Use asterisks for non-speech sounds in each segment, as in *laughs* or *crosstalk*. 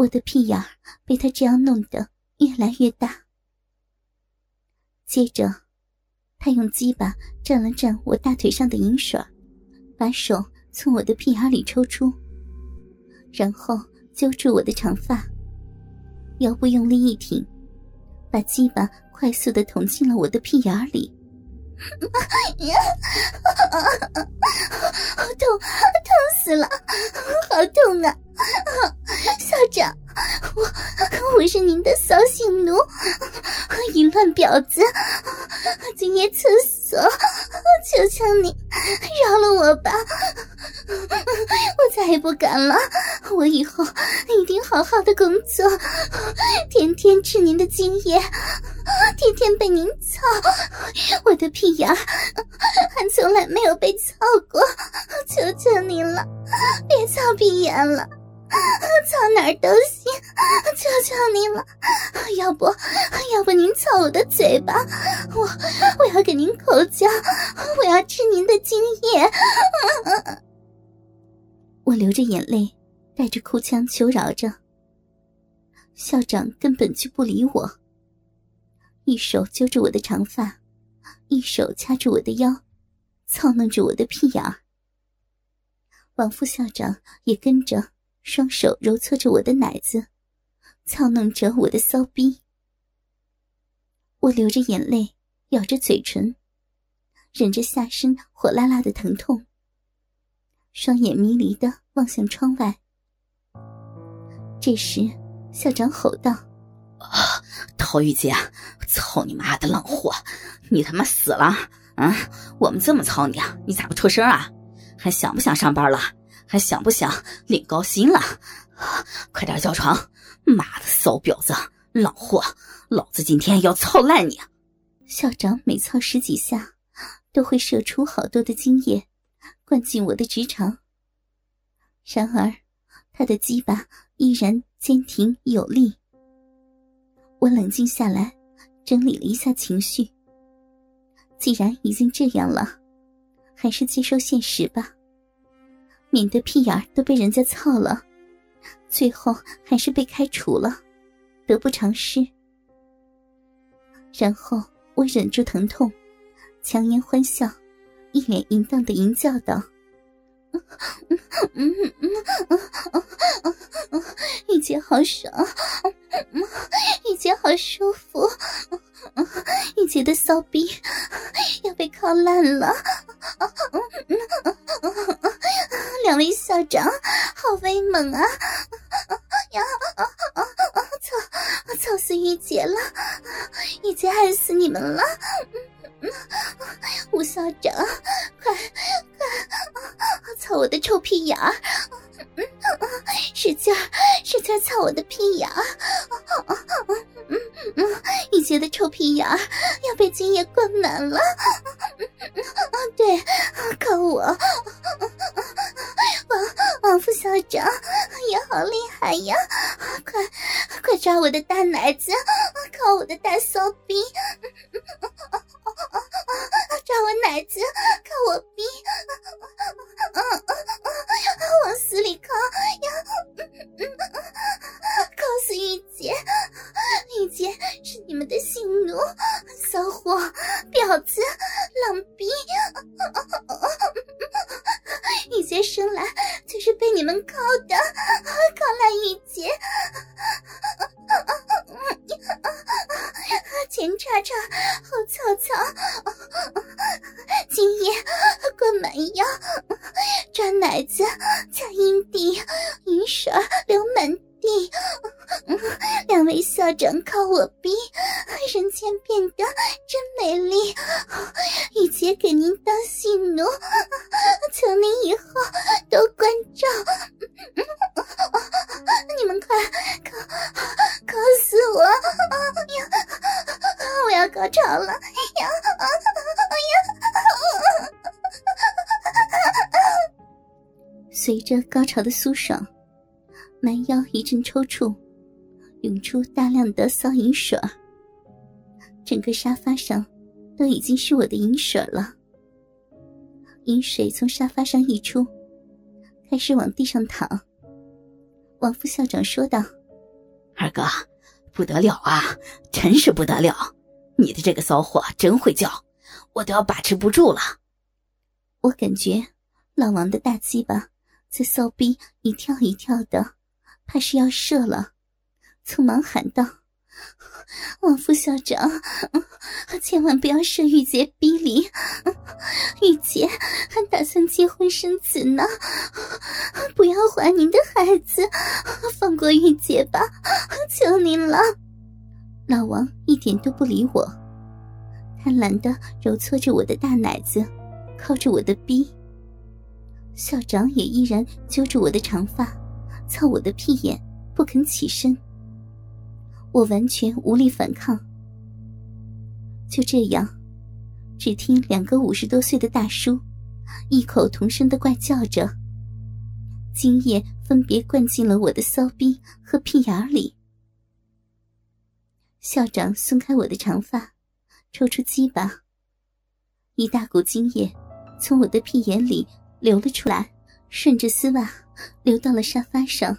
我的屁眼儿被他这样弄得越来越大。接着，他用鸡巴蘸了蘸我大腿上的银水，把手从我的屁眼里抽出，然后揪住我的长发，腰部用力一挺，把鸡巴快速的捅进了我的屁眼里。*laughs* *laughs* 好痛，痛死了，好痛啊！校长，我我是您的扫兴奴，淫乱婊子，今夜厕所，求求你饶了我吧，我再也不敢了，我以后一定好好的工作，天天吃您的精液，天天被您操，我的屁眼还从来没有被操过，求求您了，别操屁眼了。*laughs* 操哪儿都行，求求您了！要不，要不您操我的嘴巴，我我要给您口交，我要吃您的精液。我流着眼泪，带着哭腔求饶着。校长根本就不理我，一手揪着我的长发，一手掐住我的腰，操弄着我的屁眼儿。王副校长也跟着。双手揉搓着我的奶子，操弄着我的骚逼。我流着眼泪，咬着嘴唇，忍着下身火辣辣的疼痛，双眼迷离的望向窗外。这时，校长吼道：“啊，陶玉姐，操你妈的浪货，你他妈死了！啊，我们这么操你啊，你咋不出声啊？还想不想上班了？”还想不想领高薪了？*laughs* 快点叫床！妈的，骚婊子，老货，老子今天要操烂你！校长每操十几下，都会射出好多的精液，灌进我的直肠。然而，他的鸡巴依然坚挺有力。我冷静下来，整理了一下情绪。既然已经这样了，还是接受现实吧。免得屁眼都被人家操了，最后还是被开除了，得不偿失。然后我忍住疼痛，强颜欢笑，一脸淫荡的淫叫道：“玉姐好爽，玉姐好舒服，玉姐的骚逼要被靠烂了。”好威猛啊！呀，操，操死玉洁了！玉洁爱死你们了！吴校长，快快操我的臭屁眼儿！使劲儿，使劲儿操我的屁眼儿！玉洁的臭屁眼儿要被精液灌满了！对，靠我！王王副校长也好厉害呀！快快抓我的大奶子，靠我的大骚逼！抓我奶子，靠我逼！往死里靠呀！靠死玉洁！玉洁是你们的性奴，骚货，婊子，浪逼！玉洁生来就是被你们靠的，两位校长靠我逼，人间变得真美丽。玉姐给您当性奴，求您以后多关照。你们快靠靠死我！呀，我要高潮了！呀，呀！随着高潮的舒爽，蛮腰一阵抽搐。涌出大量的骚银水整个沙发上都已经是我的银水了。银水从沙发上溢出，开始往地上淌。王副校长说道：“二哥，不得了啊，真是不得了！你的这个骚货真会叫，我都要把持不住了。我感觉老王的大鸡巴在骚逼一跳一跳的，怕是要射了，匆忙喊道：“王副校长，千万不要射玉洁逼离，玉洁还打算结婚生子呢，不要怀您的孩子，放过玉洁吧，求您了。”老王一点都不理我，贪婪的揉搓着我的大奶子。靠着我的逼，校长也依然揪着我的长发，操我的屁眼，不肯起身。我完全无力反抗。就这样，只听两个五十多岁的大叔，异口同声的怪叫着，精液分别灌进了我的骚逼和屁眼里。校长松开我的长发，抽出鸡巴，一大股精液。从我的屁眼里流了出来，顺着丝袜流到了沙发上，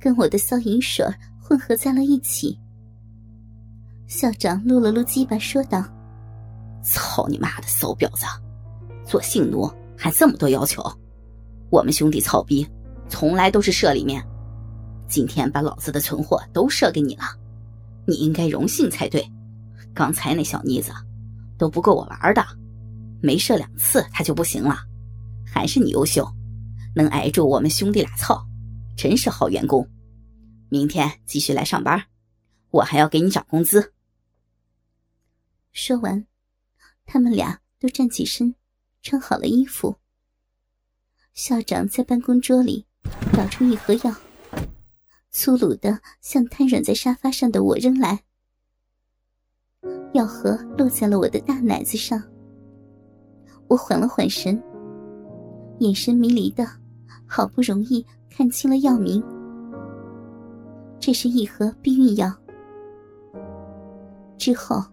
跟我的骚淫水混合在了一起。校长撸了撸鸡巴，说道：“操你妈的骚婊子，做性奴还这么多要求！我们兄弟操逼，从来都是射里面，今天把老子的存货都射给你了，你应该荣幸才对。刚才那小妮子，都不够我玩的。”没射两次她就不行了，还是你优秀，能挨住我们兄弟俩操，真是好员工。明天继续来上班，我还要给你涨工资。说完，他们俩都站起身，穿好了衣服。校长在办公桌里找出一盒药，粗鲁的向瘫软在沙发上的我扔来。药盒落在了我的大奶子上。我缓了缓神，眼神迷离的，好不容易看清了药名。这是一盒避孕药。之后，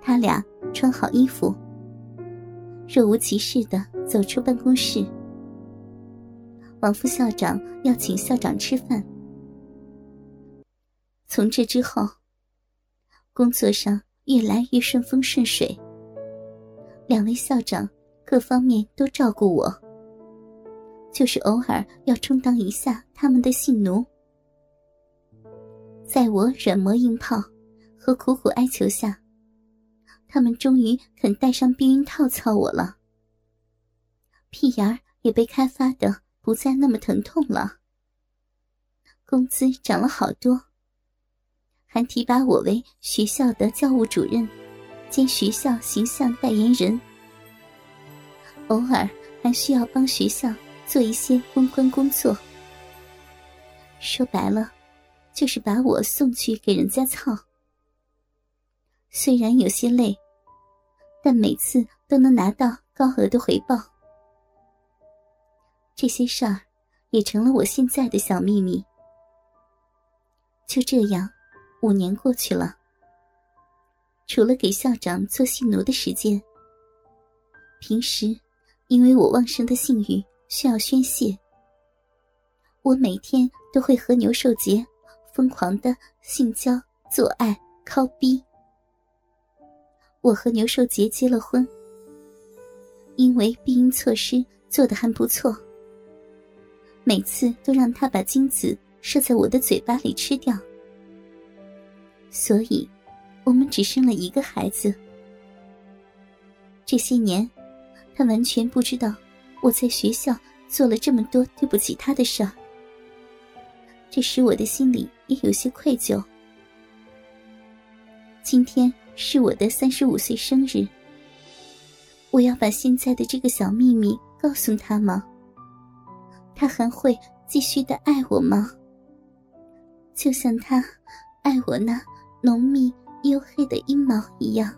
他俩穿好衣服，若无其事的走出办公室。王副校长要请校长吃饭。从这之后，工作上越来越顺风顺水。两位校长各方面都照顾我，就是偶尔要充当一下他们的性奴。在我软磨硬泡和苦苦哀求下，他们终于肯戴上避孕套操我了。屁眼儿也被开发的不再那么疼痛了，工资涨了好多，还提拔我为学校的教务主任。兼学校形象代言人，偶尔还需要帮学校做一些公关工作。说白了，就是把我送去给人家操。虽然有些累，但每次都能拿到高额的回报。这些事儿也成了我现在的小秘密。就这样，五年过去了。除了给校长做性奴的时间，平时因为我旺盛的性欲需要宣泄，我每天都会和牛寿杰疯狂的性交、做爱、靠逼。我和牛寿杰结了婚，因为避孕措施做的还不错，每次都让他把精子射在我的嘴巴里吃掉，所以。我们只生了一个孩子。这些年，他完全不知道我在学校做了这么多对不起他的事儿，这使我的心里也有些愧疚。今天是我的三十五岁生日，我要把现在的这个小秘密告诉他吗？他还会继续的爱我吗？就像他爱我那浓密。黝黑的阴毛一样。